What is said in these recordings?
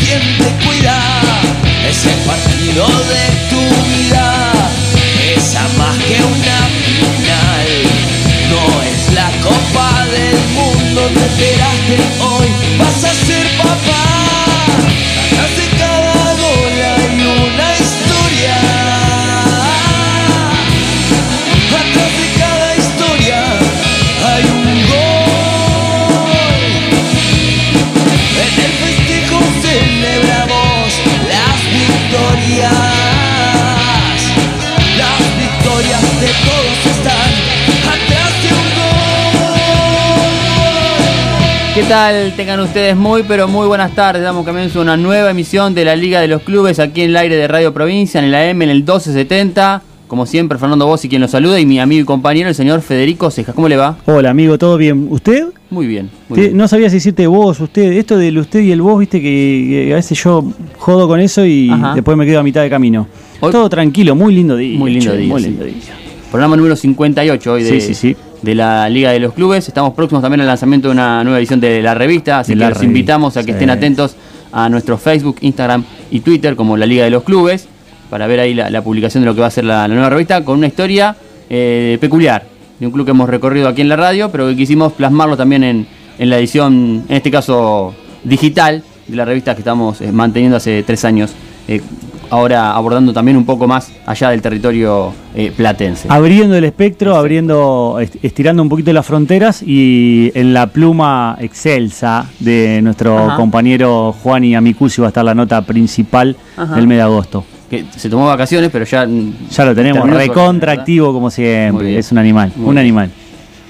quien te cuida. Es el partido de tu vida, esa más que una final. No es la copa del mundo, te enteraste hoy, tal? Tengan ustedes muy, pero muy buenas tardes. Damos comienzo a una nueva emisión de la Liga de los Clubes aquí en el aire de Radio Provincia, en el AM, en el 1270. Como siempre, Fernando Bossi quien los saluda y mi amigo y compañero, el señor Federico Cejas. ¿Cómo le va? Hola amigo, ¿todo bien? ¿Usted? Muy bien. muy Te- bien. No sabía si decirte vos, usted. Esto del usted y el vos, viste que, que a veces yo jodo con eso y Ajá. después me quedo a mitad de camino. Hoy- Todo tranquilo, muy lindo día. Muy lindo che, día, Muy sí. lindo día. Programa número 58 hoy de, Sí, sí, sí. De la Liga de los Clubes. Estamos próximos también al lanzamiento de una nueva edición de la revista, así que los invitamos a que sí. estén atentos a nuestro Facebook, Instagram y Twitter como la Liga de los Clubes para ver ahí la, la publicación de lo que va a ser la, la nueva revista con una historia eh, peculiar de un club que hemos recorrido aquí en la radio, pero que quisimos plasmarlo también en, en la edición, en este caso digital, de la revista que estamos eh, manteniendo hace tres años. eh, ahora abordando también un poco más allá del territorio eh, platense. Abriendo el espectro, abriendo, est- estirando un poquito las fronteras y en la pluma excelsa de nuestro Ajá. compañero Juan y Amicusi va a estar la nota principal Ajá. del mes de agosto. que se tomó vacaciones, pero ya. Ya lo tenemos, terminó su- recontra ¿verdad? activo como siempre. Es un animal, Muy un bien. animal.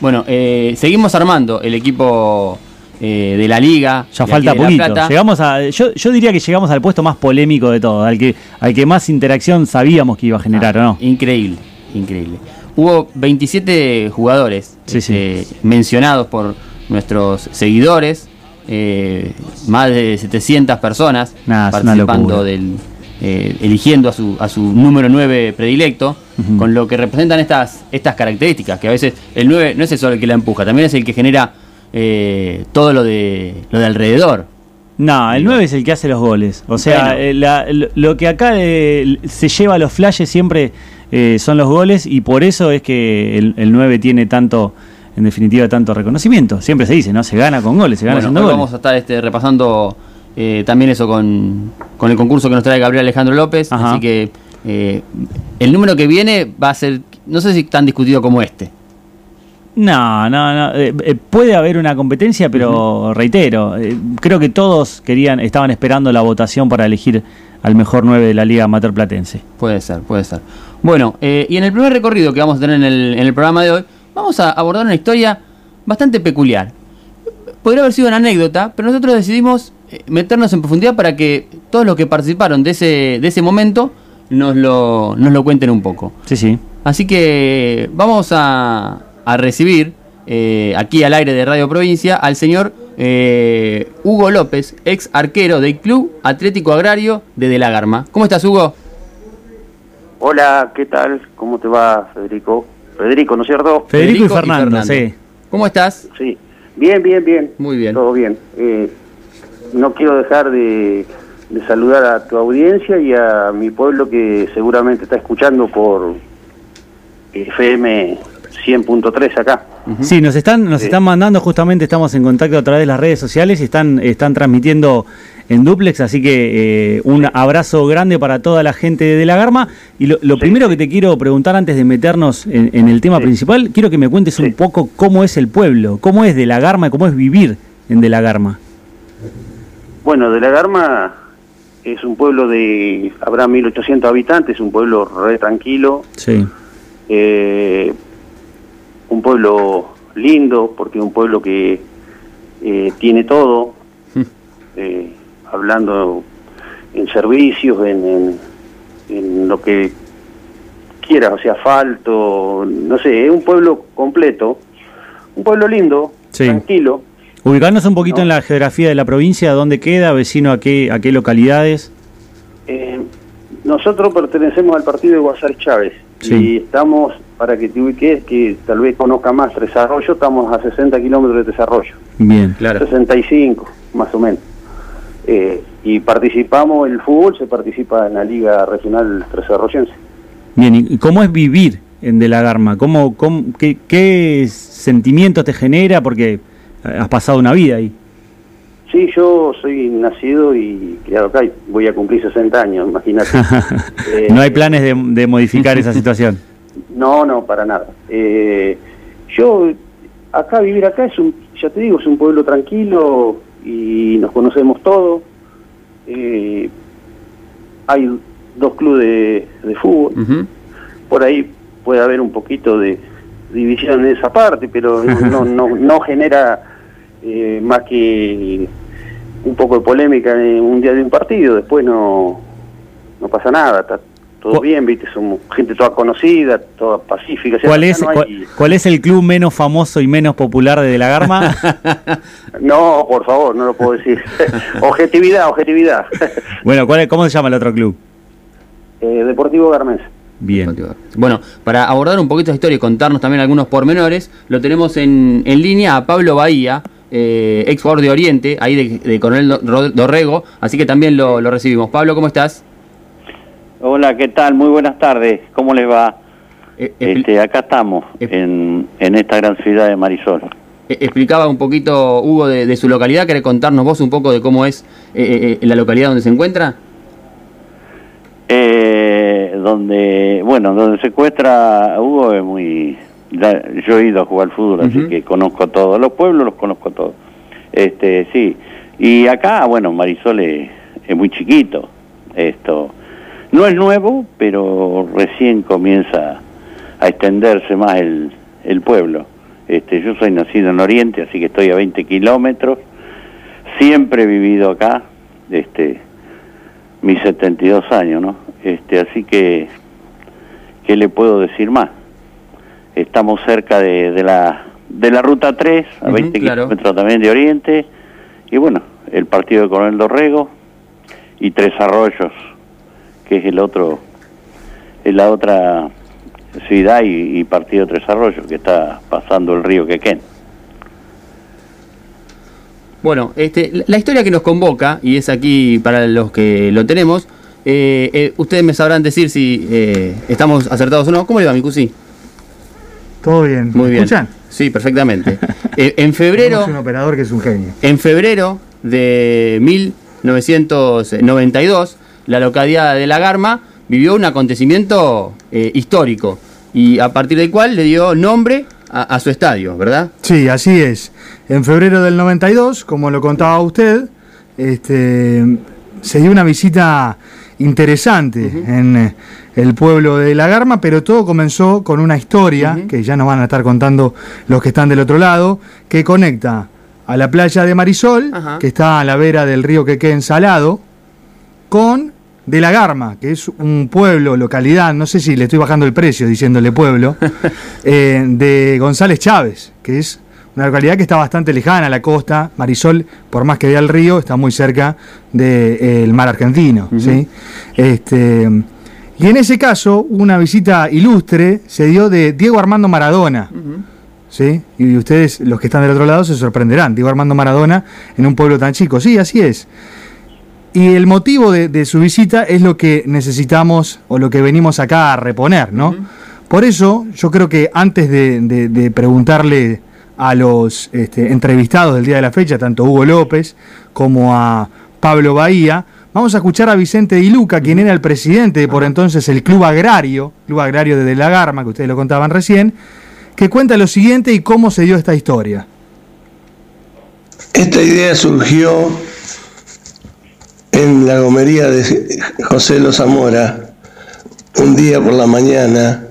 Bueno, eh, seguimos armando el equipo eh, de la liga. Ya falta poquito. Plata. Llegamos a, yo, yo diría que llegamos al puesto más polémico de todos, al que, al que más interacción sabíamos que iba a generar, Ah, ¿o no? Increíble, increíble. Hubo 27 jugadores Sí, sí. eh, mencionados por nuestros seguidores, eh, más de 700 personas Nah, participando del. eh, eligiendo a su, a su número 9 predilecto, con lo que representan estas, estas características, que a veces el 9 no es el solo el que la empuja, también es el que genera eh, todo lo de, lo de alrededor. No, el 9 es el que hace los goles. O sea, Bueno. eh, la- lo- que acá se lleva a los flashes siempre eh, son los goles y por eso es que el, el 9 tiene tanto, en definitiva, tanto reconocimiento. Siempre se dice, ¿no? Se gana con goles, se gana Bueno, haciendo hoy goles. vamos a estar este, repasando eh, también eso con, con el concurso que nos trae Gabriel Alejandro López. Ajá. Así que eh, el número que viene va a ser, no sé si tan discutido como este. No, no, no. eh, eh, puede haber una competencia, pero reitero, eh, creo que todos querían, estaban esperando la votación para elegir al mejor 9 de la Liga Amateur Platense. Puede ser, puede ser. Bueno, eh, y en el primer recorrido que vamos a tener en el, en el programa de hoy, vamos a abordar una historia bastante peculiar. Podría haber sido una anécdota, pero nosotros decidimos meternos en profundidad para que todos los que participaron de ese, de ese momento nos lo, nos lo cuenten un poco. Sí, sí. Así que vamos a, a recibir eh, aquí al aire de Radio Provincia al señor eh, Hugo López, ex arquero del Club Atlético Agrario de De la Garma. ¿Cómo estás, Hugo? Hola, ¿qué tal? ¿Cómo te va, Federico? Federico, ¿no es cierto? Federico, y Fernando, sí. ¿Cómo estás? Sí. Bien, bien, bien. Muy bien. Todo bien. Eh, no quiero dejar de, de saludar a tu audiencia y a mi pueblo que seguramente está escuchando por FM 100.3 acá. Sí, nos están, nos están mandando, justamente estamos en contacto a través de las redes sociales y están, están transmitiendo en duplex, así que eh, un abrazo grande para toda la gente de La Garma. Y lo, lo Sí. primero que te quiero preguntar antes de meternos en, en el tema Sí. principal, quiero que me cuentes un poco cómo es el pueblo, cómo es de La Garma y cómo es vivir en De La Garma. Bueno, de la Garma es un pueblo de, habrá 1800 habitantes, un pueblo re tranquilo, Sí. eh, un pueblo lindo, porque es un pueblo que eh, tiene todo, eh, hablando en servicios, en, en, en lo que quieras, o sea, asfalto, no sé, es un pueblo completo, un pueblo lindo, Sí. tranquilo. Ubicarnos un poquito No. en la geografía de la provincia, dónde queda, vecino a qué, a qué localidades. Eh, nosotros pertenecemos al partido de Guasar Chávez Sí. y estamos, para que te ubiques, que tal vez conozca más Tres Arroyos, estamos a 60 kilómetros de Tres Arroyos, Bien. Claro. 65 más o menos. Eh, y participamos, el fútbol se participa en la Liga Regional Tres Arroyense. Bien, ¿y cómo es vivir en De la Garma? ¿Cómo, cómo- qué, qué sentimientos te genera? Porque has pasado una vida ahí. Sí, yo soy nacido y criado acá y voy a cumplir 60 años, imagínate. Eh, no hay planes de, de modificar esa situación. No, no, para nada. Eh, yo, acá, vivir acá es un, ya te digo, es un pueblo tranquilo y nos conocemos todos. Eh, hay dos clubes de, de fútbol. Por ahí puede haber un poquito de división en esa parte, pero no, no, no, no genera eh, más que un poco de polémica en un día de un partido. Después no, no pasa nada, está todo bien, viste, somos gente toda conocida, toda pacífica. o sea, ¿Cuál es, no, hay- cuál, cuál es el club menos famoso y menos popular de De la Garma? no, por favor, no lo puedo decir. objetividad, objetividad. bueno, ¿cuál es- ¿cómo se llama el otro club? Eh, Deportivo Garmense. Bien. Bueno, para abordar un poquito la historia y contarnos también algunos pormenores, lo tenemos en, en línea a Pablo Bahía, eh, ex jugador de Oriente, ahí de, de Coronel Do- Dorrego, así que también lo, lo recibimos. Pablo, ¿cómo estás? Hola, ¿qué tal? Muy buenas tardes. ¿Cómo les va? Eh, Este, acá estamos, Eh. en, en esta gran ciudad de Marisol. eh, explicaba un poquito, Hugo, de, de su localidad. ¿Querés contarnos vos un poco de cómo es eh, la localidad donde se encuentra? Eh, donde, bueno, donde se secuestra Hugo es muy... yo he ido a jugar al fútbol, así que conozco todos. Los pueblos los conozco todos. Este, sí. Y acá, bueno, Marisol es, es muy chiquito. Esto no es nuevo, pero recién comienza a extenderse más el, el pueblo. Este, yo soy nacido en Oriente, así que estoy a 20 kilómetros. Siempre he vivido acá, este, mis 72 años, ¿no? Este, así que, ¿qué le puedo decir más? Estamos cerca de, de la de la ruta 3, a Ujú, 20 claro. kilómetros también de Oriente, y bueno, el partido de Coronel Dorrego y Tres Arroyos, que es el otro, es la otra ciudad y, y partido de Tres Arroyos, que está pasando el río Quequén. Bueno, este, la- historia que nos convoca, y es aquí para los que lo tenemos, eh, eh, ustedes me sabrán decir si eh, estamos acertados o no. ¿Cómo le va, mi cusi? Todo bien. Muy ¿Me bien. ¿Escuchan? Sí, perfectamente. Eh, en febrero, Tenemos un operador que es un genio. en febrero de 1992, la localidad de La Garma vivió un acontecimiento eh, histórico y a partir del cual le dio nombre a, a su estadio, ¿verdad? Sí, así es. En febrero del 92, como lo contaba usted, este, se dio una visita interesante en eh, el pueblo de La Garma, pero todo comenzó con una historia que ya nos van a estar contando los que están del otro lado, que conecta a la playa de Marisol, que está a la vera del río Quequén Salado, con De la Garma, que es un pueblo, localidad, no sé si le estoy bajando el precio diciéndole pueblo, eh, de González Chávez, que es una localidad que está bastante lejana a la costa. Marisol, por más que vea el río, está muy cerca del mar argentino. ¿sí? este, y en ese caso, una visita ilustre se dio de Diego Armando Maradona. ¿sí? Y ustedes, los que están del otro lado, se sorprenderán. Diego Armando Maradona en un pueblo tan chico. Sí, así es. Y el motivo de, de su visita es lo que necesitamos o lo que venimos acá a reponer, ¿no? Por eso yo creo que antes de, de- de preguntarle a los este, entrevistados del día de la fecha, tanto Hugo López como a Pablo Bahía, vamos a escuchar a Vicente Di Luca, quien era el presidente de por entonces el Club Agrario, Club Agrario de De la Garma, que ustedes lo contaban recién, que cuenta lo siguiente y cómo se dio esta historia. Esta idea surgió en la gomería de José Lo Zamora. Un día por la mañana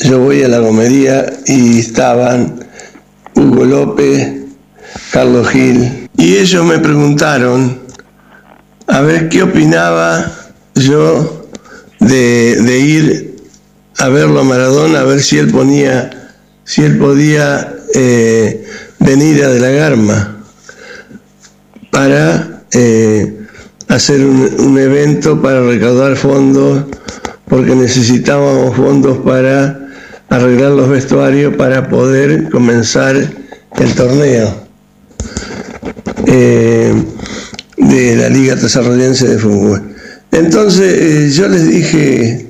yo voy a la gomería y estaban Hugo López, Carlos Gil, y ellos me preguntaron a ver qué opinaba yo de, de ir a verlo a Maradona, a ver si él ponía, si él podía eh, venir a De la Garma para eh, hacer un, evento para recaudar fondos, porque necesitábamos fondos para arreglar los vestuarios para poder comenzar el torneo eh, de la Liga Desarrollense de Fútbol. Entonces eh, yo les dije,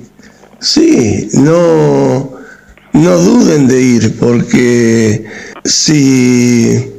sí, no, no duden de ir, porque si,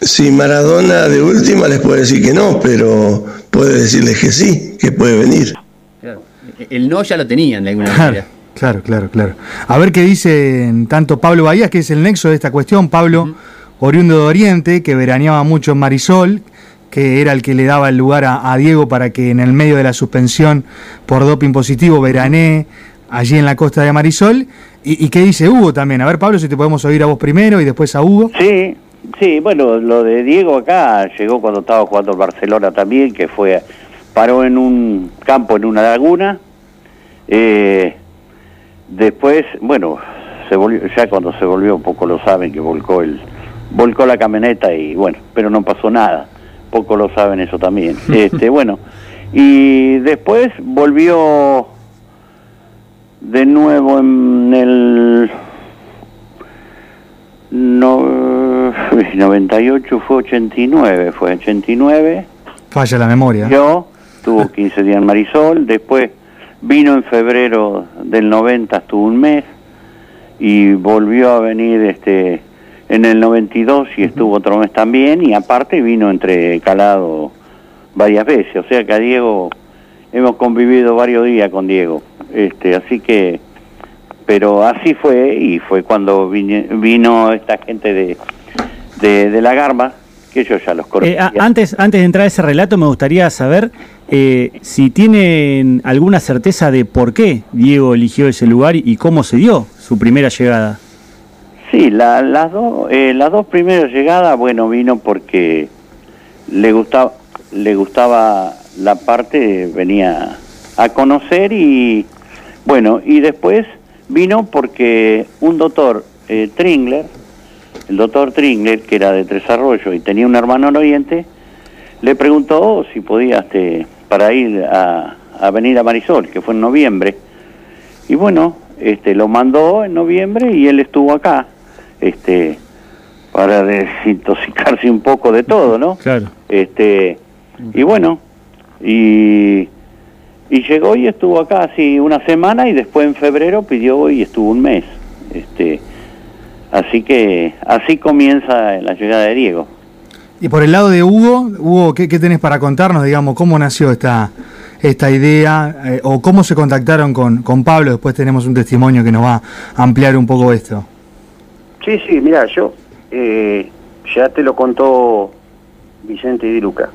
si Maradona de última les puede decir que no, pero puede decirles que sí, que puede venir. Claro. El no ya lo tenían de alguna Claro, manera. claro, claro, claro. A ver qué dicen tanto Pablo Bahías, que es el nexo de esta cuestión, Pablo, oriundo de Oriente, que veraneaba mucho en Marisol, que era el que le daba el lugar a, a Diego para que en el medio de la suspensión por doping positivo veranee allí en la costa de Marisol. ¿Y, y qué dice Hugo también? A ver, Pablo, si te podemos oír a vos primero y después a Hugo. Sí, sí, bueno, lo de Diego acá llegó cuando estaba jugando el Barcelona también, que fue, paró en un campo, en una laguna. Eh, después, bueno, se volvió, ya cuando se volvió, poco lo saben, que volcó el volcó la camioneta y bueno, pero no pasó nada. Poco lo saben eso también. este, bueno, y después volvió de nuevo en el no, 98 fue 89, fue 89. Falla la memoria. Yo estuvo 15 días en Marisol, después vino en febrero del 90, estuvo un mes y volvió a venir este en el 92 y estuvo otro mes también y aparte vino entre calado varias veces, o sea que a Diego hemos convivido varios días con Diego. Este, así que pero así fue y fue cuando vine- vino esta gente de, de, de la Garma, que yo ya los Eh, conocía. antes, antes de entrar a ese relato, me gustaría saber eh, si tienen alguna certeza de por qué Diego eligió ese lugar y, y cómo se dio su primera llegada. Sí, la- las, dos, eh, las dos primeras llegadas, bueno, vino porque le gustaba, le gustaba la parte, venía a conocer y, bueno, y después vino porque un doctor, eh, Tringler, el doctor Tringler, que era de Tres Arroyos y tenía un hermano en Oriente, le preguntó si podía, este, para ir a, a venir a Marisol, que fue en noviembre. Y bueno, este, lo mandó en noviembre y él estuvo acá, este, para desintoxicarse un poco de todo, ¿no? Claro. Este, y bueno, y, y llegó y estuvo acá así una semana y después en febrero pidió y estuvo un mes. Este, así que así comienza la llegada de Diego. Y por el lado de Hugo, Hugo, ¿qué, qué tenés para contarnos, digamos, cómo nació esta, esta idea eh, o cómo se contactaron con, con Pablo? Después tenemos un testimonio que nos va a ampliar un poco esto. Sí, sí, mira, yo eh, ya te lo contó Vicente Di Luca,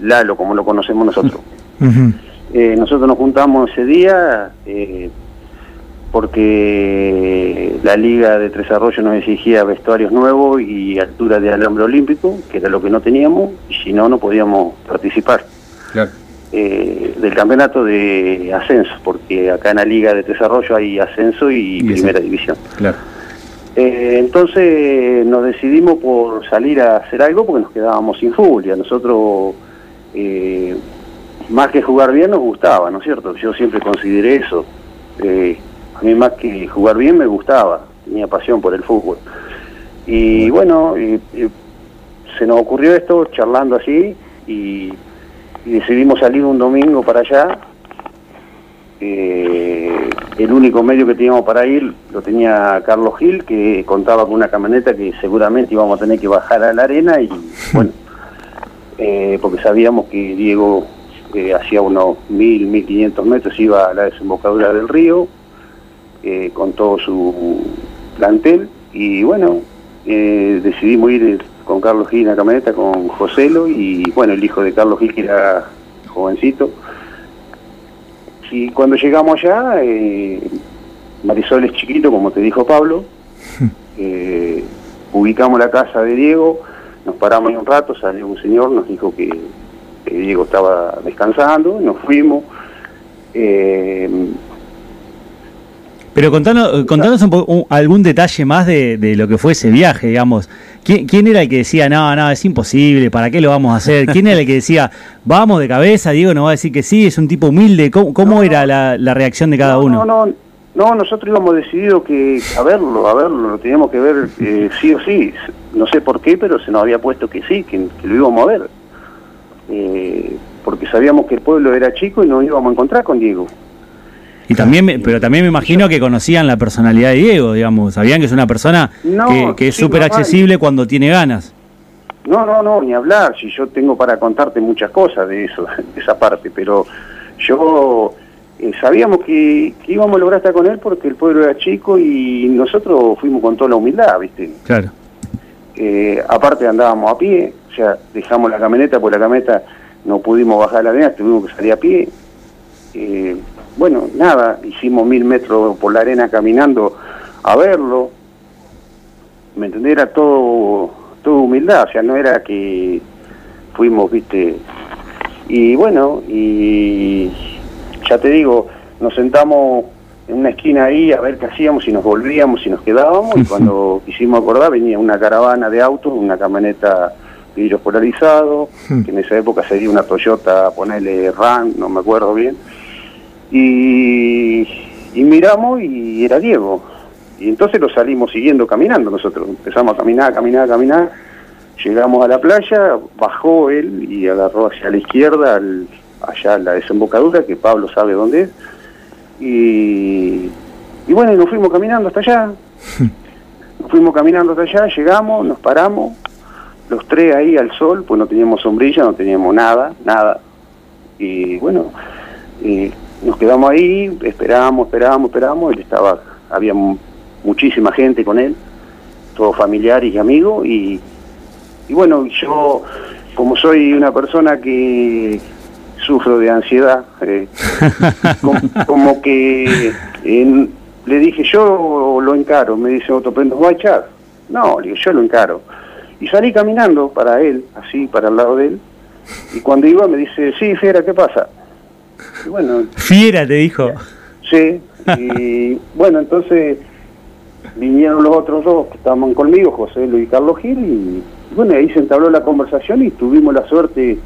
Lalo, como lo conocemos nosotros. Ujú. Eh, nosotros nos juntamos ese día eh, porque la Liga de Tres Arroyos nos exigía vestuarios nuevos y altura de alambre olímpico, que era lo que no teníamos, y si no, no podíamos participar Claro. eh, del campeonato de ascenso, porque acá en la Liga de Tres Arroyos hay ascenso y, Y primera división. Claro. Entonces nos decidimos por salir a hacer algo porque nos quedábamos sin fútbol y a nosotros, más que jugar bien, nos gustaba, ¿no es cierto? Yo siempre consideré eso. Eh, a mí más que jugar bien me gustaba, tenía pasión por el fútbol. Y bueno, se nos ocurrió esto charlando así y, y decidimos salir un domingo para allá. Eh, el único medio que teníamos para ir lo tenía Carlos Gil, que contaba con una camioneta que seguramente íbamos a tener que bajar a la arena y bueno, eh, porque sabíamos que Diego eh, hacía unos mil, mil quinientos metros iba a la desembocadura del río eh, con todo su plantel y bueno, eh, decidimos ir con Carlos Gil en la camioneta, con Joselo y bueno, el hijo de Carlos Gil que era jovencito. Y cuando llegamos allá, eh, Marisol es chiquito, como te dijo Pablo, ubicamos la casa de Diego, nos paramos un rato, salió un señor, nos dijo que Diego estaba descansando, nos fuimos. eh, Pero contanos, contanos un poco, algún detalle más de, de, lo que fue ese viaje, digamos. ¿Quién, ¿Quién, era el que decía, no, no, es imposible, ¿para qué lo vamos a hacer? ¿Quién era el que decía, vamos de cabeza, Diego nos va a decir que sí, es un tipo humilde? ¿Cómo, cómo no, era la, la, reacción de cada no, uno? No, no, no, nosotros íbamos decididos que a verlo, a verlo, lo teníamos que ver eh, sí o sí. No sé por qué, pero se nos había puesto que sí, que, que lo íbamos a ver. Eh, porque sabíamos que el pueblo era chico y nos íbamos a encontrar con Diego. Y también, pero también me imagino que conocían la personalidad de Diego, digamos, sabían que es una persona no, que, que, es súper sí, accesible cuando tiene ganas. No, no, no, ni hablar, si yo tengo para contarte muchas cosas de eso, de esa parte, pero yo eh, sabíamos que, que, íbamos a lograr estar con él porque el pueblo era chico y nosotros fuimos con toda la humildad, ¿viste? Claro. Eh, aparte andábamos a pie, o sea, dejamos la camioneta, porque la camioneta no pudimos bajar la arena, tuvimos que salir a pie. Eh, bueno, nada, hicimos mil metros por la arena caminando a verlo. ¿Me entendés? Era todo, todo humildad, o sea, no era que fuimos, viste. Y bueno, y ya te digo, nos sentamos en una esquina ahí a ver qué hacíamos, si nos volvíamos, si nos quedábamos, y cuando quisimos acordar venía una caravana de autos, una camioneta vidrios polarizados, que en esa época sería una Toyota, ponerle RAM, no me acuerdo bien, y, y miramos y era Diego. Y entonces lo salimos siguiendo caminando nosotros. Empezamos a caminar, a caminar, a caminar. Llegamos a la playa, bajó él y agarró hacia la izquierda, al, allá la desembocadura, que Pablo sabe dónde es. Y, y bueno, y nos fuimos caminando hasta allá. Nos fuimos caminando hasta allá, llegamos, nos paramos, los tres ahí al sol, pues no teníamos sombrilla, no teníamos nada, nada. Y bueno, y nos quedamos ahí, esperábamos, esperábamos, esperábamos, él estaba, había muchísima gente con él, todos familiares y amigos, y, y bueno, yo como soy una persona que sufro de ansiedad, eh, como, como, que eh, le dije yo lo encaro, me dice otro, pero nos va a echar. No, le digo, yo lo encaro. Y salí caminando para él, así, para el lado de él, y cuando iba me dice, sí, Fiera, ¿qué pasa? Y bueno, Fiera te dijo. Sí, y bueno, entonces vinieron los otros dos que estaban conmigo, José Luis y Carlos Gil, y bueno, ahí se entabló la conversación y tuvimos la suerte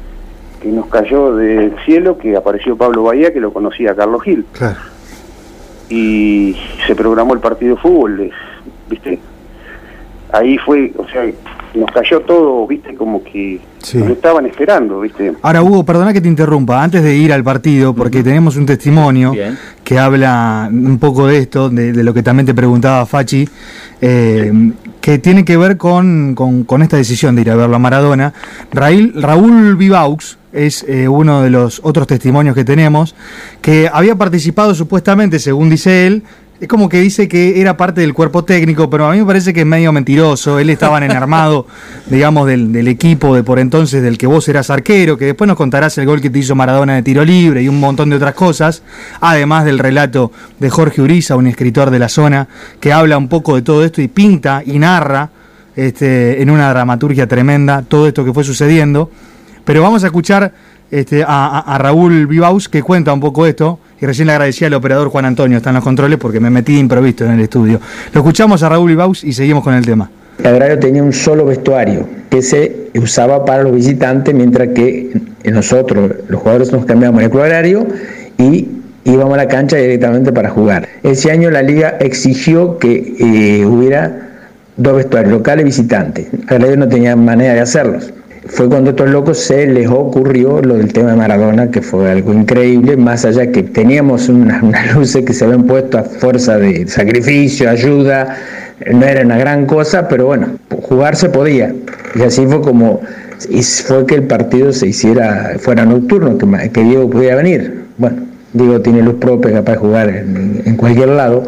que nos cayó del cielo que apareció Pablo Bahía, que lo conocía a Carlos Gil. Claro. Y se programó el partido de fútbol, ¿viste? Ahí fue, o sea, nos cayó todo, viste, como que sí. nos estaban esperando, viste. Ahora, Hugo, perdona que te interrumpa, antes de ir al partido, porque uh -huh. tenemos un testimonio Bien. que habla un poco de esto, de, de, lo que también te preguntaba Fachi, eh, que tiene que ver con, con, con, esta decisión de ir a verlo a Maradona. Raúl, Raúl Vivaux es eh, uno de los otros testimonios que tenemos, que había participado supuestamente, según dice él, es como que dice que era parte del cuerpo técnico, pero a mí me parece que es medio mentiroso. Él estaba en el armado, digamos, del, del, equipo de por entonces del que vos eras arquero, que después nos contarás el gol que te hizo Maradona de tiro libre y un montón de otras cosas, además del relato de Jorge Uriza, un escritor de la zona, que habla un poco de todo esto y pinta y narra este, en una dramaturgia tremenda todo esto que fue sucediendo. Pero vamos a escuchar este, a, a, Raúl Vivaus que cuenta un poco esto. Y recién le agradecía al operador Juan Antonio, está en los controles porque me metí de improviso en el estudio. Lo escuchamos a Raúl Vivaus y seguimos con el tema. El agrario tenía un solo vestuario que se usaba para los visitantes, mientras que nosotros, los jugadores, nos cambiamos el agrario y íbamos a la cancha directamente para jugar. Ese año la liga exigió que eh, hubiera dos vestuarios, local y visitante. El agrario no tenía manera de hacerlos fue cuando a estos locos se les ocurrió lo del tema de Maradona, que fue algo increíble, más allá que teníamos unas una luces que se habían puesto a fuerza de sacrificio, ayuda, no era una gran cosa, pero bueno, jugar se podía. Y así fue como y fue que el partido se hiciera, fuera nocturno, que, que Diego pudiera venir. Bueno, Diego tiene luz propia, capaz de jugar en, en, cualquier lado.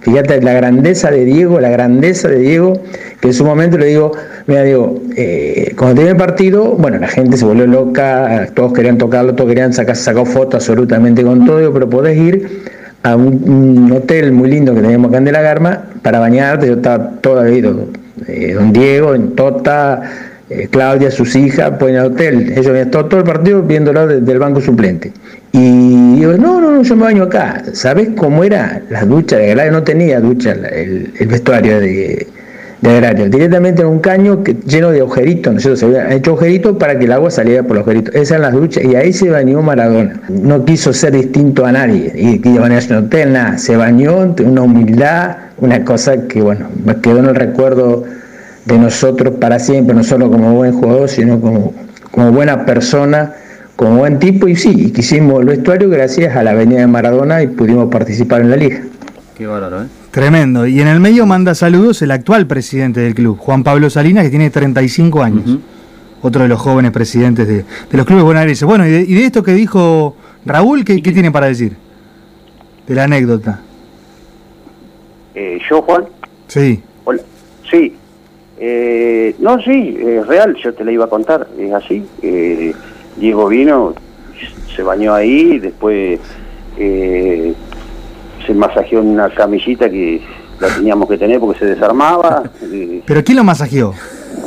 Fíjate la grandeza de Diego, la grandeza de Diego, que en su momento le digo, mira Diego, eh, cuando tiene el partido, bueno, la gente se volvió loca, todos querían tocarlo, todos querían sacar, sacar fotos absolutamente con todo, digo, pero podés ir a un, hotel muy lindo que teníamos acá en De la Garma para bañarte, yo estaba todo ido, eh, don Diego, en Tota, eh, Claudia, sus hijas, pues en el hotel, ellos habían estado todo el partido viéndolo desde el banco suplente. Y digo, no, no, no, yo me baño acá. ¿Sabes cómo era la ducha de? No tenía ducha el vestuario de, de agrario. Directamente en un caño que, lleno de agujeritos, ¿no es cierto? Se había hecho agujeritos para que el agua saliera por los agujeritos. Esas eran las duchas y ahí se bañó Maradona. No quiso ser distinto a nadie. Y que bañarse en hotel, nada. Se bañó, una humildad, una cosa que, bueno, quedó en el recuerdo de nosotros para siempre, no solo como buen jugador, sino como, como buena persona como buen tipo y sí, y quisimos el vestuario gracias a la avenida de Maradona y pudimos participar en la liga. Qué bárbaro, ¿eh? Tremendo. Y en el medio manda saludos el actual presidente del club, Juan Pablo Salinas, que tiene 35 años. Otro de los jóvenes presidentes de, de los clubes bonaerenses. Bueno, y de, y de, esto que dijo Raúl, ¿qué, qué tiene para decir? De la anécdota. Eh, ¿Yo, Juan? Sí. Hola. Sí. Eh, no, sí, es real, yo te la iba a contar, es así. Eh, Diego vino, se bañó ahí, después eh, se masajeó en una camillita que la teníamos que tener porque se desarmaba. eh, ¿Pero quién lo masajeó?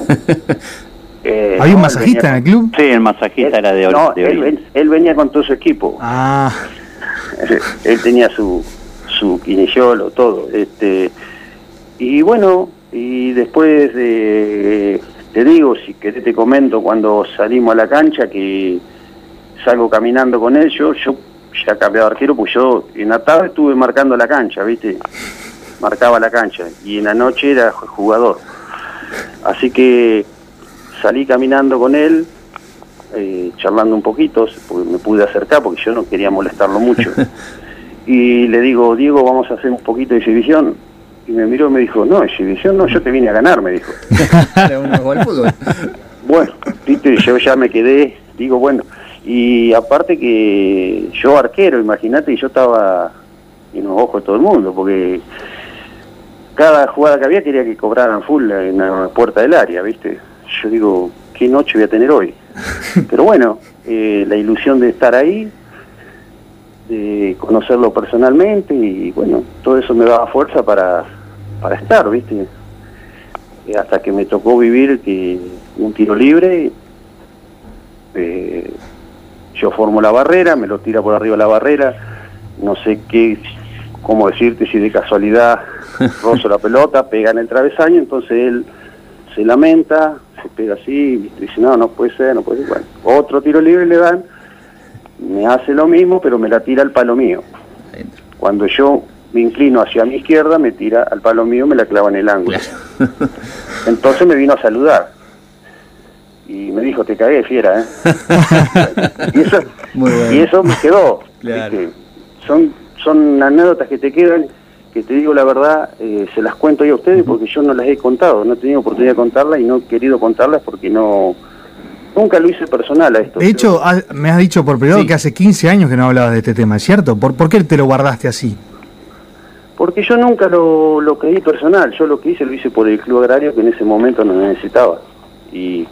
eh, ¿Había un no, él masajista en el club? Sí, el masajista era de, No, de él, venía con todo su equipo. Ah, él tenía su su quinillolo, todo. Este y bueno, y después de, te digo, si querés te comento cuando salimos a la cancha que salgo caminando con él, yo, yo ya cambiado de arquero, pues yo en la tarde estuve marcando la cancha, ¿viste? Marcaba la cancha y en la noche era jugador. Así que salí caminando con él, eh, charlando un poquito, porque me pude acercar porque yo no quería molestarlo mucho. y le digo, Diego, vamos a hacer un poquito de exhibición. Y me miró y me dijo, no, exhibición no, yo te vine a ganar, me dijo. Bueno, viste, yo ya me quedé, digo, bueno, y aparte que yo arquero, imagínate, y yo estaba en los ojos de todo el mundo, porque cada jugada que había quería que cobraran full en la puerta del área, viste. Yo digo, ¿qué noche voy a tener hoy? Pero bueno, eh, la ilusión de estar ahí, de conocerlo personalmente, y bueno, todo eso me daba fuerza para, para estar, viste. Eh, hasta que me tocó vivir que un tiro libre, eh, yo formo la barrera, me lo tira por arriba la barrera, no sé qué, cómo decirte si de casualidad rozo la pelota, pega en el travesaño, entonces él se lamenta, se pega así, dice, no, no puede ser, no puede ser, bueno, otro tiro libre le dan, me hace lo mismo, pero me la tira al palo mío. Cuando yo me inclino hacia mi izquierda, me tira al palo mío, me la clava en el ángulo. Entonces me vino a saludar. Y me dijo, te cagué, fiera, ¿eh? y, eso, bueno. y eso me quedó. Claro. ¿viste? Son, son anécdotas que te quedan, que te digo la verdad, eh, se las cuento yo a ustedes porque yo no las he contado, no he tenido oportunidad de contarlas y no he querido contarlas porque no... Nunca lo hice personal a esto. de hecho, me has dicho por privado que hace 15 años que no hablabas de este tema, ¿es cierto? ¿Por, por qué te lo guardaste así? Porque yo nunca lo, lo creí personal, yo lo que hice lo hice por el club agrario que en ese momento nos necesitaba y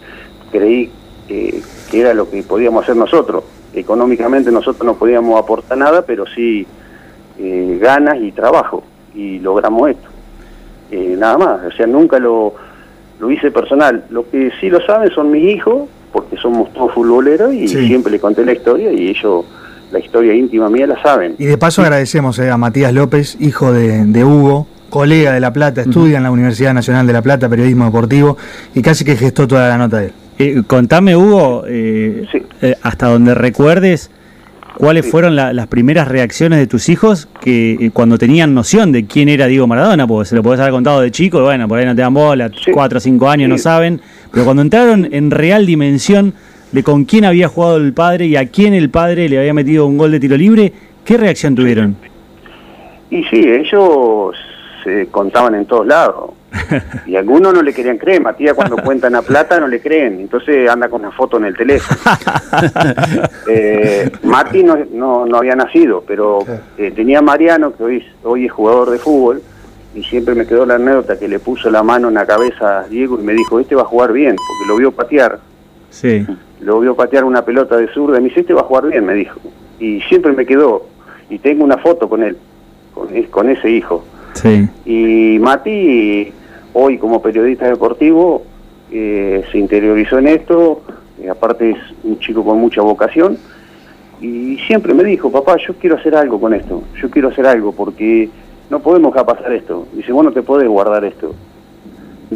creí que, que era lo que podíamos hacer nosotros. Económicamente nosotros no podíamos aportar nada, pero sí eh, ganas y trabajo y logramos esto. Eh, nada más, o sea, nunca lo, lo hice personal. Lo que sí lo saben son mis hijos, porque somos todos futboleros y Sí. siempre les conté la historia y ellos la historia íntima mía la saben. Y de paso agradecemos eh, a Matías López, hijo de, de Hugo, colega de La Plata, estudia en la Universidad Nacional de La Plata, periodismo deportivo, y casi que gestó toda la nota de él. Eh, contame, Hugo, eh, Sí. eh, hasta donde recuerdes, ¿cuáles fueron la- las primeras reacciones de tus hijos que eh, cuando tenían noción de quién era Diego Maradona? Porque se lo podés haber contado de chico, y bueno, por ahí no te dan bola, Sí. cuatro o cinco años no saben, pero cuando entraron en real dimensión de con quién había jugado el padre y a quién el padre le había metido un gol de tiro libre, ¿qué reacción tuvieron? Y sí, ellos se contaban en todos lados. Y algunos no le querían creer. Matías cuando cuentan a plata no le creen. Entonces anda con una foto en el teléfono. Eh, Mati no, no, no había nacido, pero eh, tenía a Mariano, que hoy, hoy es jugador de fútbol, y siempre me quedó la anécdota que le puso la mano en la cabeza a Diego y me dijo, este va a jugar bien, porque lo vio patear. Sí. Lo vio patear una pelota de zurda y me dice, este va a jugar bien, me dijo. Y siempre me quedó. Y tengo una foto con él, con, con ese hijo. Sí. Y Mati, hoy como periodista deportivo, eh, se interiorizó en esto, eh, aparte es un chico con mucha vocación, Y siempre me dijo, papá, yo quiero hacer algo con esto, yo quiero hacer algo porque no podemos dejar pasar esto. Dice, vos no te podés guardar esto.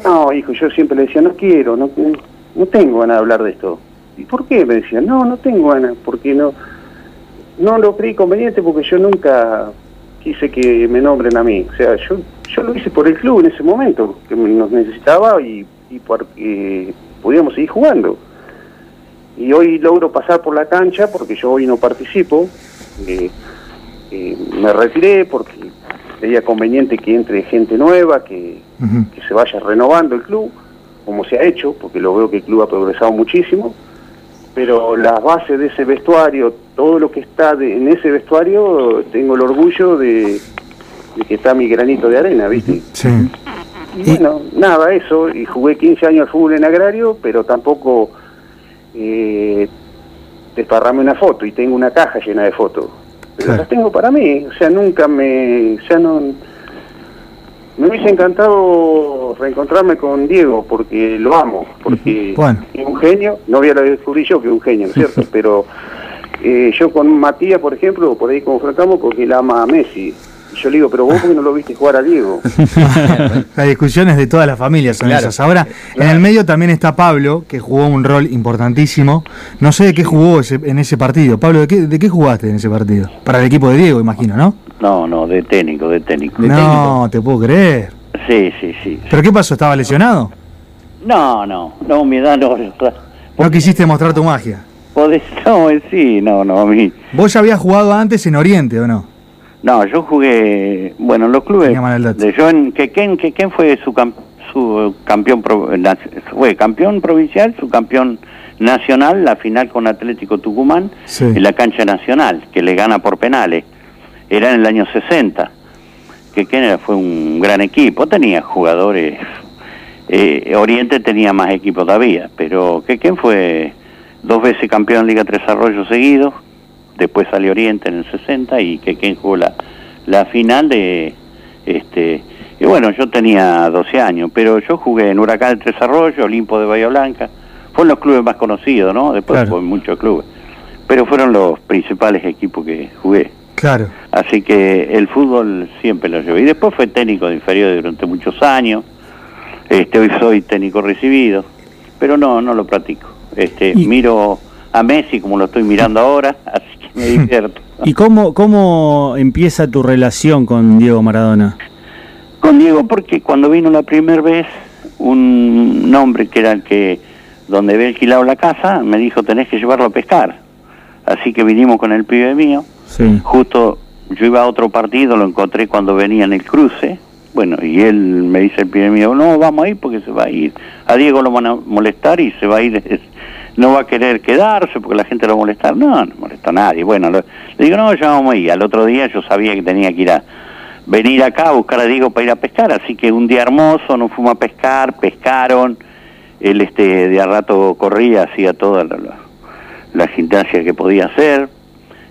No, hijo, yo siempre le decía, no quiero, no, no tengo ganas de hablar de esto. ¿Y por qué? Me decía, no, no tengo ganas, porque no, no lo creí conveniente porque yo nunca quise que me nombren a mí. O sea, yo, yo lo hice por el club en ese momento, que nos necesitaba y, y porque podíamos seguir jugando. Y hoy logro pasar por la cancha porque yo hoy no participo. Eh, eh, me retiré porque sería conveniente que entre gente nueva, que, que se vaya renovando el club, como se ha hecho, porque lo veo que el club ha progresado muchísimo. Pero las bases de ese vestuario, todo lo que está de- en ese vestuario, tengo el orgullo de, de que está mi granito de arena, ¿viste? Sí. Y bueno, nada, eso, y jugué 15 años al fútbol en agrario, pero tampoco eh, desparramé una foto y tengo una caja llena de fotos. Pero Claro. las tengo para mí, o sea, nunca me... O sea, no, me hubiese encantado reencontrarme con Diego, porque lo amo, porque Bueno. es un genio, no voy a descubrir yo que es un genio, ¿no es cierto? Pero eh, yo con Matías, por ejemplo, por ahí confrontamos porque él ama a Messi. Y yo le digo, pero vos porque no lo viste jugar a Diego. Las discusiones de todas las familias son Claro. esas. Ahora, en el medio también está Pablo, que jugó un rol importantísimo. No sé de qué jugó ese- en ese partido. Pablo, ¿de qué, ¿de qué jugaste en ese partido? Para el equipo de Diego, imagino, ¿no? No, no, de técnico, de técnico. no, te puedo creer. Sí, sí, sí. ¿Pero qué pasó? ¿Estaba lesionado? No, no, no, mi edad no. No quisiste mostrar tu magia. Podés, no, eh, sí, no, no, a mí. Vos ya habías jugado antes en Oriente, ¿o no? No, yo jugué, bueno, en los clubes. De yo en Quequén, Quequén fue su, cam- su campeón, pro- na- fue campeón provincial, su campeón nacional, la final con Atlético Tucumán, Sí. en la cancha nacional, que le gana por penales. Era en el año 60. Quequén era- fue un gran equipo, tenía jugadores. eh, Oriente tenía más equipo todavía, pero Quequén fue dos veces campeón en Liga Tres Arroyos seguidos, después salió Oriente en el 60 y Quequén jugó la, la final de este y bueno yo tenía 12 años pero yo jugué en Huracán de Tres Arroyos Olimpo de Bahía Blanca fueron los clubes más conocidos no después Claro. fue muchos clubes pero fueron los principales equipos que jugué Claro. así que el fútbol siempre lo llevé y después fue técnico de inferior durante muchos años este hoy soy técnico recibido pero no no lo practico este Y- miro a Messi como lo estoy mirando ahora así que me divierto ¿Y cómo, cómo empieza tu relación con Diego Maradona? Con Diego porque cuando vino la primera vez, un hombre que era el que, donde había alquilado la casa, me dijo tenés que llevarlo a pescar. Así que vinimos con el pibe mío, Justo yo iba a otro partido, lo encontré cuando venía en el cruce, bueno, y él me dice el pibe mío, no, vamos a ir porque se va a ir. A Diego lo van a molestar y se va a ir, no va a querer quedarse porque la gente lo va a molestar. No, no molesta a nadie. Bueno, le digo, no, ya vamos a ir. Al otro día yo sabía que tenía que ir a venir acá a buscar a Diego para ir a pescar, así que un día hermoso nos fuimos a pescar, pescaron, él este de a rato corría, hacía toda la, la, la gimnasia que podía hacer.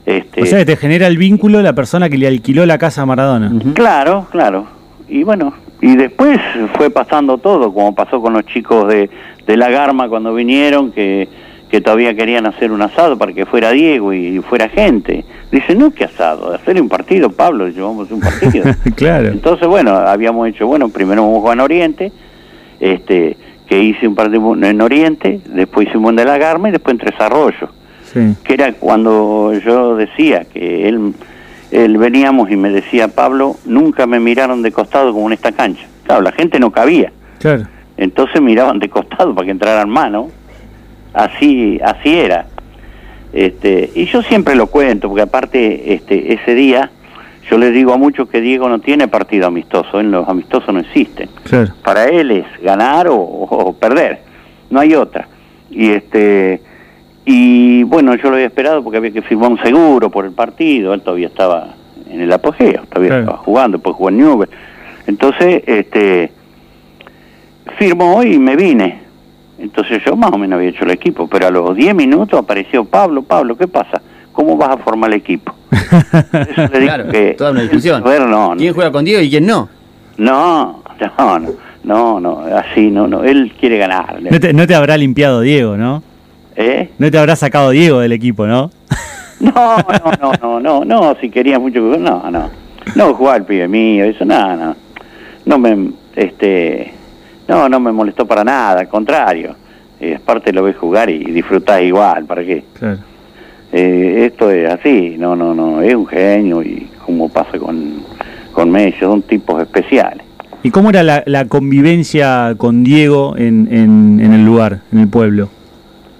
Este, O sea, que te genera el vínculo la persona que le alquiló la casa a Maradona. Claro, claro. Y bueno, y después fue pasando todo, como pasó con los chicos de, de la Garma cuando vinieron, que, que todavía querían hacer un asado para que fuera Diego y, fuera gente. Dice, no, ¿qué asado? Hacer un partido, Pablo, llevamos un partido. claro. Entonces, bueno, habíamos hecho, bueno, primero vamos a jugar en Oriente, este, que hice un partido en Oriente, después hicimos en de la Garma y después en Tres Arroyos Sí. que era cuando yo decía que él, él veníamos y me decía, Pablo, nunca me miraron de costado como en esta cancha. Claro, la gente no cabía, Claro. entonces miraban de costado para que entraran mano. Así, así era. Este, y yo siempre lo cuento, porque aparte este, ese día yo les digo a muchos que Diego no tiene partido amistoso, en los amistosos no existen Claro. para él es ganar o, o perder, no hay otra. Y este y bueno, yo lo había esperado porque había que firmar un seguro por el partido, él todavía estaba en el apogeo, todavía Claro. estaba jugando, después jugó en Newell. Entonces, este firmó y me vine. Entonces yo más o menos había hecho el equipo, pero a los 10 minutos apareció Pablo, Pablo, ¿qué pasa? ¿Cómo vas a formar el equipo? Eso le digo Claro, que- toda una discusión. Ver, no, no. ¿Quién juega con Diego y quién no? No, no, no, no, no, así no, no, él quiere ganar. No te, no te habrá limpiado Diego, ¿no? ¿Eh? No te habrá sacado Diego del equipo, ¿no? No, no, no, no, no, no, si quería mucho, no, no. No jugaba el pibe mío, eso nada, no. No me, este, no, no me molestó para nada, al contrario. Eh, aparte lo ves jugar y disfrutás igual, ¿para qué? Claro. Eh, esto es así, no, no, no, es un genio y como pasa con, con Messi, son tipos especiales. ¿Y cómo era la, la convivencia con Diego en, en, en el lugar, en el pueblo?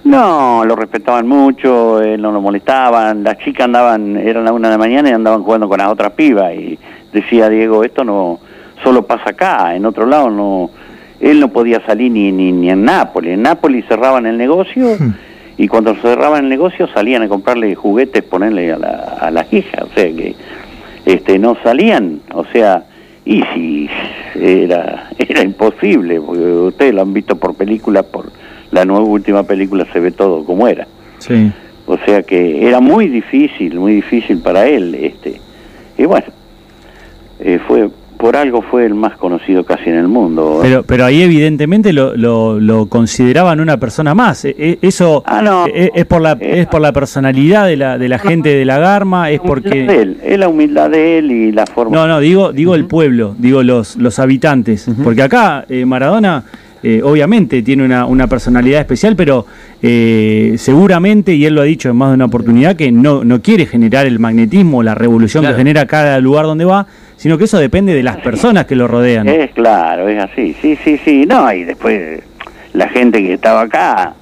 No, lo respetaban mucho, eh, no lo molestaban, las chicas andaban, eran la una de la mañana y andaban jugando con las otras pibas. Y decía Diego, esto no solo pasa acá, en otro lado no, él no podía salir ni, ni, ni en Nápoles, en Nápoles cerraban el negocio y cuando cerraban el negocio salían a comprarle juguetes, ponerle a, la, a las hijas, o sea que este no salían, o sea, y si era, era imposible, porque ustedes lo han visto por películas, por la nueva última película se ve todo como era. Sí. O sea que era muy difícil, muy difícil para él, este. Y bueno, eh, fue por algo fue el más conocido casi en el mundo. Pero, pero ahí evidentemente lo, lo, lo consideraban una persona más. E- e- Eso Ah, no. e- es, por la, es por la personalidad de la, de la gente de la Garma, es La humildad de porque... él, es la humildad de él y la forma. No, no, digo, digo el pueblo, digo los, los habitantes. Porque acá eh, Maradona eh, obviamente tiene una, una personalidad especial, pero eh, seguramente, y él lo ha dicho en más de una oportunidad, que no, no quiere generar el magnetismo, la revolución Claro. que genera cada lugar donde va, sino que eso depende de las personas que lo rodean. Es claro, es así, sí, sí, sí, no, y después la gente que estaba acá,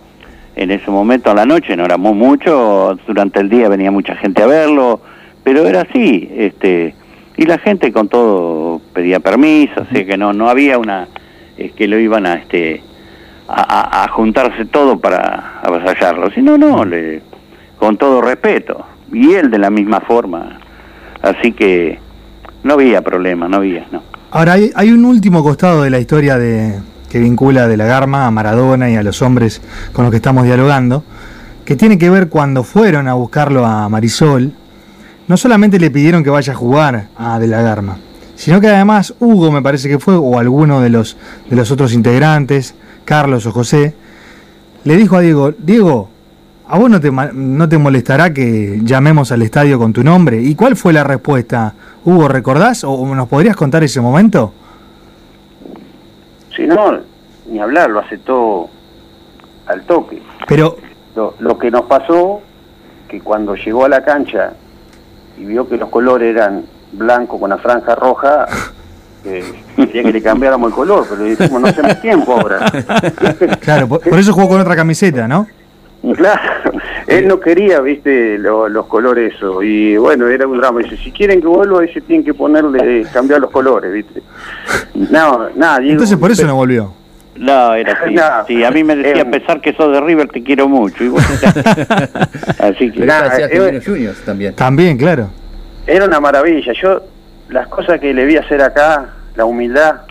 en ese momento a la noche no éramos mucho, durante el día venía mucha gente a verlo, pero era así, este, y la gente con todo pedía permiso, así que no, no había una, es que lo iban a, este, a, juntarse todo para avasallarlo, sino no, le, con todo respeto, y él de la misma forma, así que no había problema, no había, no. Ahora, hay, hay un último costado de la historia de, que vincula de la Garma a Maradona y a los hombres con los que estamos dialogando, que tiene que ver cuando fueron a buscarlo a Marisol, no solamente le pidieron que vaya a jugar a De la Garma, sino que además Hugo, me parece que fue, o alguno de los, de los otros integrantes, Carlos o José, le dijo a Diego, Diego, ¿a vos no te, no te molestará que llamemos al estadio con tu nombre? ¿Y cuál fue la respuesta? Hugo, ¿recordás o o nos podrías contar ese momento? Si no, ni hablar, lo aceptó al toque. Pero, Lo, lo que nos pasó, que cuando llegó a la cancha y vio que los colores eran blanco con la franja roja, eh, quería que le cambiáramos el color, pero le dijimos, no hacemos tiempo ahora. claro, por, por eso jugó con otra camiseta, ¿no? Claro, él no quería, viste, lo- los colores eso, y bueno, era un drama. Dice, si quieren que vuelva, dice, tienen que ponerle, cambiar los colores, viste. No, nada, Diego, Entonces por eso no volvió. No, era así. No. Sí, a mí me decía, Eh. a pesar que sos de River, te quiero mucho. Y vos- así que... Nah, eh, Juniors también. También, claro. Era una maravilla. Yo, las cosas que le vi hacer acá, la humildad,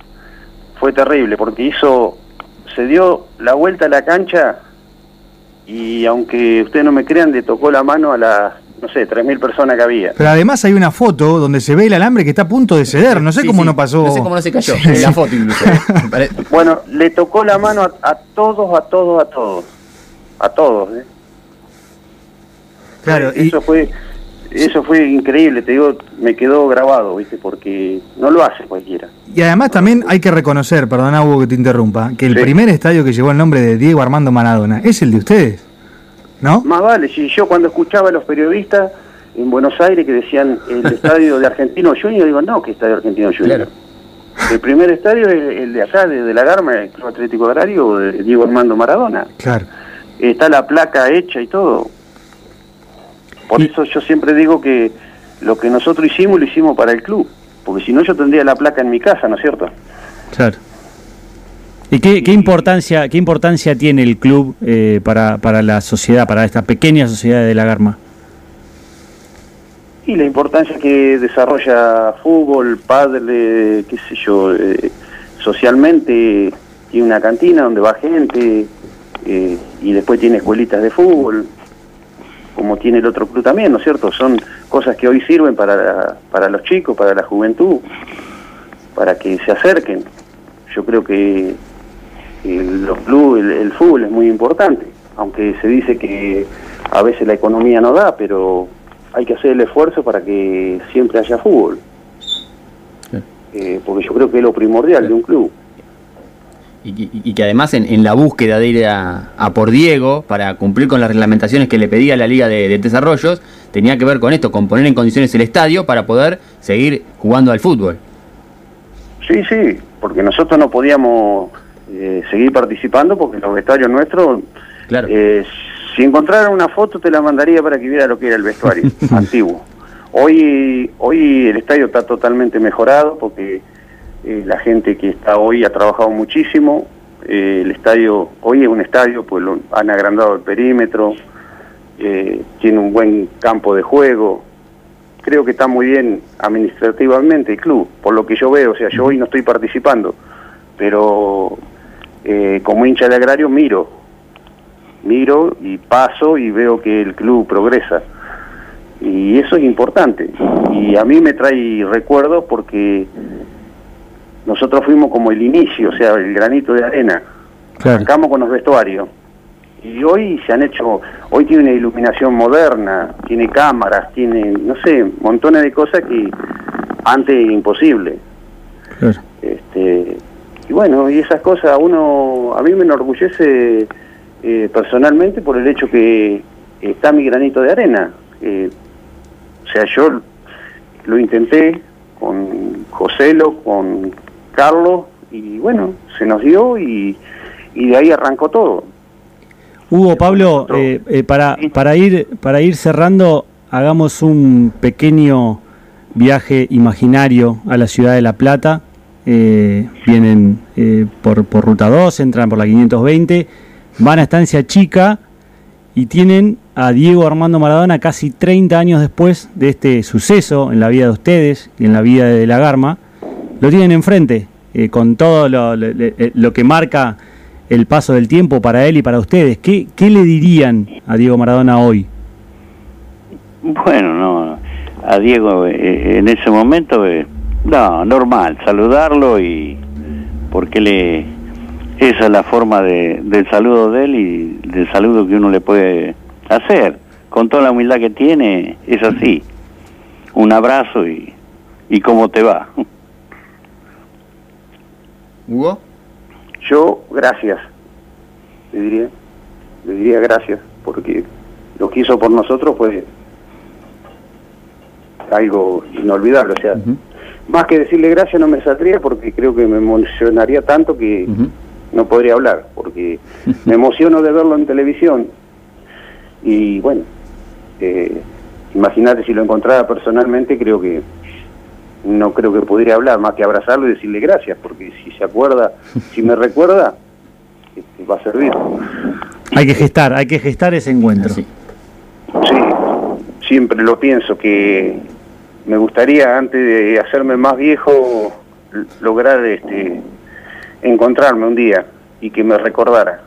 fue terrible, porque hizo, se dio la vuelta a la cancha y aunque ustedes no me crean, le tocó la mano a las, no sé, 3.000 personas que había. Pero además hay una foto donde se ve el alambre que está a punto de ceder. No sé Sí, cómo sí. no pasó. No sé cómo no se cayó. Sí, en la foto incluso. Bueno, le tocó la mano a, a todos, a todos, a todos. A todos. ¿eh? Claro, y, Eso fue eso fue increíble, te digo, me quedó grabado, ¿viste? Porque no lo hace cualquiera. y además también hay que reconocer, perdona Hugo que te interrumpa, que el Sí. primer estadio que llevó el nombre de Diego Armando Maradona es el de ustedes. ¿No? Más vale, si yo cuando escuchaba a los periodistas en Buenos Aires que decían el estadio de Argentino Junior, digo, no, que estadio Argentino Junior. Claro. El primer estadio es el de acá, de, de la Garma, el Club Atlético Agrario, de Diego Armando Maradona. Claro. Está la placa hecha y todo. Por eso yo siempre digo que lo que nosotros hicimos lo hicimos para el club. Porque si no yo tendría la placa en mi casa, ¿no es cierto? Claro. ¿Y qué, qué importancia qué importancia tiene el club eh, para, para la sociedad, para esta pequeña sociedad de la Garma? Y la importancia que desarrolla fútbol, padre, qué sé yo, eh, socialmente tiene una cantina donde va gente eh, y después tiene escuelitas de fútbol, como tiene el otro club también, ¿no es cierto? Son cosas que hoy sirven para, para los chicos, para la juventud, para que se acerquen. Yo creo que el, los clubes, el, el fútbol es muy importante, aunque se dice que a veces la economía no da, pero hay que hacer el esfuerzo para que siempre haya fútbol. Eh, porque yo creo que es lo primordial de un club. Y, y- y que además en, en la búsqueda de ir a, a por Diego para cumplir con las reglamentaciones que le pedía la Liga de, de Desarrollos, tenía que ver con esto, con poner en condiciones el estadio para poder seguir jugando al fútbol. Sí, sí, porque nosotros no podíamos eh, seguir participando porque los vestuarios nuestros, Claro. eh, si encontrara una foto te la mandaría para que viera lo que era el vestuario antiguo. Hoy, hoy el estadio está totalmente mejorado porque eh, la gente que está hoy ha trabajado muchísimo. Eh, el estadio, hoy es un estadio, pues lo, han agrandado el perímetro, eh, tiene un buen campo de juego, creo que está muy bien administrativamente el club, por lo que yo veo, o sea, yo hoy no estoy participando, pero como hincha de agrario miro, miro y paso y veo que el club progresa. Y eso es importante. Y a mí me trae recuerdos porque nosotros fuimos como el inicio, o sea, el granito de arena. Claro. Arrancamos con los vestuarios. Y hoy se han hecho, hoy tiene una iluminación moderna, tiene cámaras, tiene, no sé, montones de cosas que antes imposible. Claro. Este, y bueno, y esas cosas a uno, a mí me enorgullece eh, personalmente por el hecho que está mi granito de arena. Eh, o sea, yo lo intenté con Joselo, con Carlos, y bueno, se nos dio y, y de ahí arrancó todo. Hugo, Pablo, eh, eh, para, para, ir, para ir cerrando, hagamos un pequeño viaje imaginario a la ciudad de La Plata. Eh, vienen eh, por, por Ruta 2, entran por la 520, van a Estancia Chica y tienen a Diego Armando Maradona casi 30 años después de este suceso en la vida de ustedes y en la vida de la Garma. Lo tienen enfrente, eh, con todo lo, lo- que marca el paso del tiempo para él y para ustedes. ¿Qué, qué le dirían a Diego Maradona hoy? Bueno, no, a Diego eh, en ese momento, eh, no, normal, saludarlo y porque le esa es la forma de, del saludo de él y del saludo que uno le puede hacer. Con toda la humildad que tiene, es así. Un abrazo y, y cómo te va. Hugo. Yo, gracias, le diría, le diría gracias, porque lo que hizo por nosotros fue algo inolvidable, o sea, más que decirle gracias no me saldría porque creo que me emocionaría tanto que no podría hablar, porque me emociono de verlo en televisión. Y bueno, eh, imagínate si lo encontrara personalmente, creo que no creo que podría hablar más que abrazarlo y decirle gracias, porque si se acuerda, si me recuerda, este, va a servir. Hay que gestar, hay que gestar ese encuentro. Sí. Sí, siempre lo pienso, que me gustaría antes de hacerme más viejo lograr este encontrarme un día y que me recordara.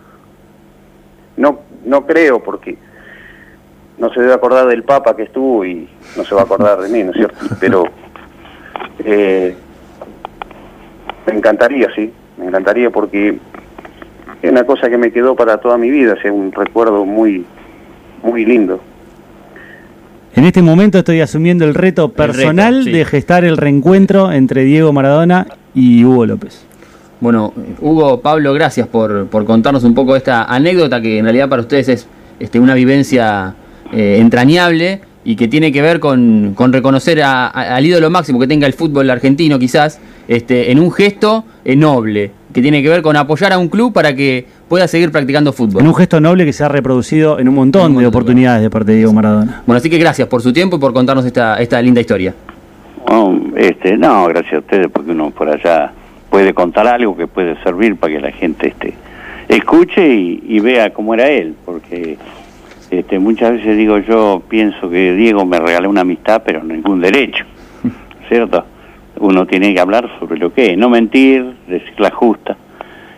No, no creo porque no se debe acordar del Papa que estuvo y no se va a acordar de mí, ¿no es cierto? Pero eh, me encantaría, sí, me encantaría porque es una cosa que me quedó para toda mi vida, es un recuerdo muy, muy lindo. En este momento estoy asumiendo el reto personal reto, sí. de gestar el reencuentro entre Diego Maradona y Hugo López. Bueno, Hugo, Pablo, gracias por, por contarnos un poco esta anécdota que en realidad para ustedes es este, una vivencia eh, entrañable y que tiene que ver con, con reconocer a- a- al ídolo máximo que tenga el fútbol argentino quizás este, en un gesto eh, noble, que tiene que ver con apoyar a un club para que pueda seguir practicando fútbol. En un gesto noble que se ha reproducido en un montón En un de montón de oportunidades de parte de Diego Maradona. Bueno, así que gracias por su tiempo y por contarnos esta, esta linda historia. Oh, este, no, gracias a ustedes, porque uno por allá puede contar algo que puede servir para que la gente este, escuche y, y vea cómo era él, porque este, muchas veces digo yo, pienso que Diego me regaló una amistad, pero ningún derecho, ¿cierto? Uno tiene que hablar sobre lo que es, no mentir, decir la justa.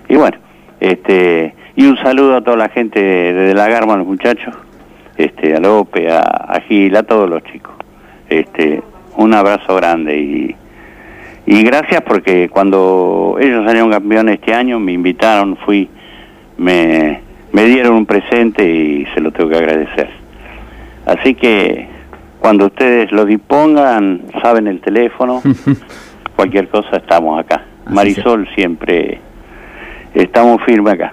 Y bueno, este, y un saludo a toda la gente de, La Garma, a los muchachos, este, a López, a, a Gil, a todos los chicos. Este, un abrazo grande y, y gracias porque cuando ellos salieron campeones este año me invitaron, fui, me, me dieron un presente y se lo tengo que agradecer. Así que Cuando ustedes lo dispongan, saben el teléfono, cualquier cosa estamos acá. Así Marisol siempre estamos firmes acá.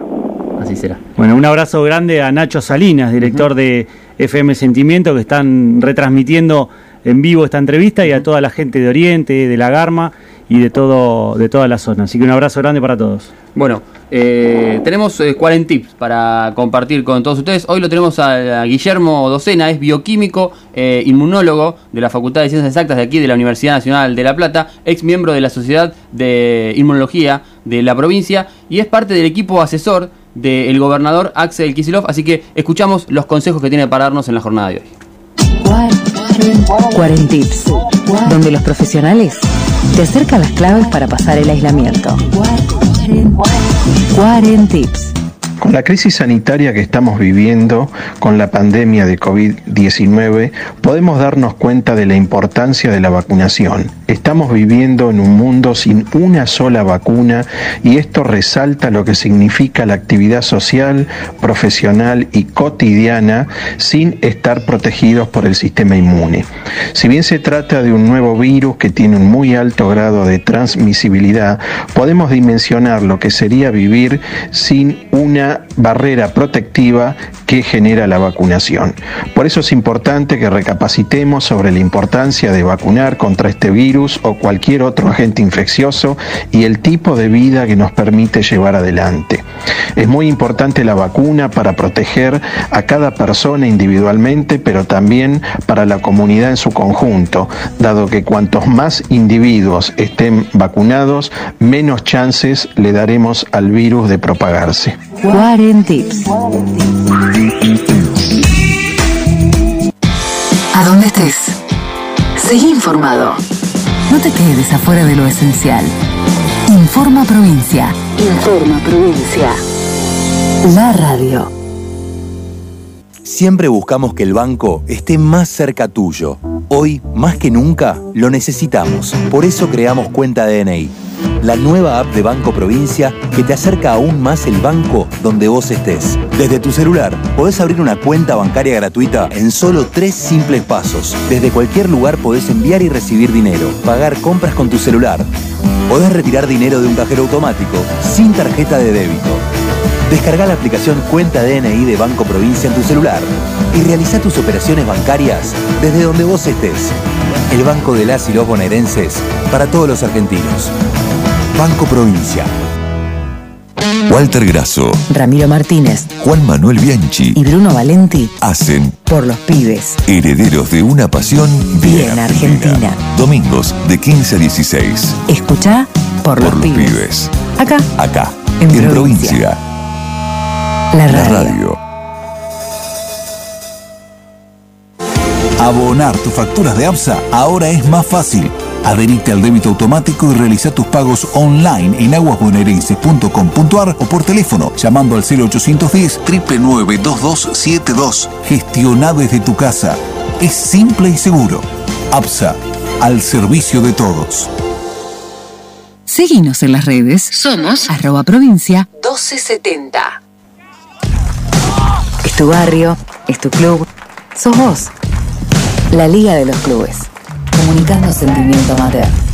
Así será. Bueno, un abrazo grande a Nacho Salinas, director de FM Sentimiento, que están retransmitiendo en vivo esta entrevista y a toda la gente de Oriente, de la Garma y de todo de toda la zona. Así que un abrazo grande para todos. Bueno, eh, tenemos eh, 40 tips para compartir con todos ustedes. Hoy lo tenemos a, Guillermo Docena, es bioquímico, eh, inmunólogo de la Facultad de Ciencias Exactas de aquí de la Universidad Nacional de La Plata, ex miembro de la Sociedad de Inmunología de la provincia y es parte del equipo asesor del gobernador Axel Kicillof. Así que escuchamos los consejos que tiene para darnos en la jornada de hoy. Quarentips, donde los profesionales te acercan las claves para pasar el aislamiento. Quarentips. Con la crisis sanitaria que estamos viviendo, con la pandemia de COVID-19, podemos darnos cuenta de la importancia de la vacunación. Estamos viviendo en un mundo sin una sola vacuna y esto resalta lo que significa la actividad social, profesional y cotidiana sin estar protegidos por el sistema inmune. Si bien se trata de un nuevo virus que tiene un muy alto grado de transmisibilidad, podemos dimensionar lo que sería vivir sin una barrera protectiva que genera la vacunación. Por eso es importante que recapacitemos sobre la importancia de vacunar contra este virus o cualquier otro agente infeccioso y el tipo de vida que nos permite llevar adelante. Es muy importante la vacuna para proteger a cada persona individualmente, pero también para la comunidad en su conjunto, dado que cuantos más individuos estén vacunados, menos chances le daremos al virus de propagarse. Quarentips. A donde estés, seguí informado. No te quedes afuera de lo esencial. Informa Provincia. Informa Provincia. La radio. Siempre buscamos que el banco esté más cerca tuyo. Hoy, más que nunca, lo necesitamos. Por eso creamos Cuenta DNI, la nueva app de Banco Provincia que te acerca aún más el banco donde vos estés. Desde tu celular, podés abrir una cuenta bancaria gratuita en solo tres simples pasos. Desde cualquier lugar podés enviar y recibir dinero, pagar compras con tu celular. Podés retirar dinero de un cajero automático sin tarjeta de débito. Descarga la aplicación Cuenta DNI de Banco Provincia en tu celular y realiza tus operaciones bancarias desde donde vos estés. El Banco de las y los bonaerenses para todos los argentinos. Banco Provincia. Walter Grasso, Ramiro Martínez Juan Manuel Bianchi y Bruno Valenti hacen por los pibes. Herederos de una pasión Bien Argentina. Domingos de 15 a 16. Escucha por, Por los, los pibes. pibes. Acá, Acá, En en, provincia. provincia. la La radio. radio. Abonar tus facturas de APSA ahora es más fácil. Adherite al débito automático y realiza tus pagos online en aguasbonaerenses.com.ar o por teléfono llamando al 0810 9992272. Gestiona desde tu casa. Es simple y seguro. APSA, al servicio de todos. Seguinos en las redes. Somos arroba provincia 1270. Es tu barrio, es tu club, sos vos. La Liga de los Clubes. Comunicando sentimiento amateur.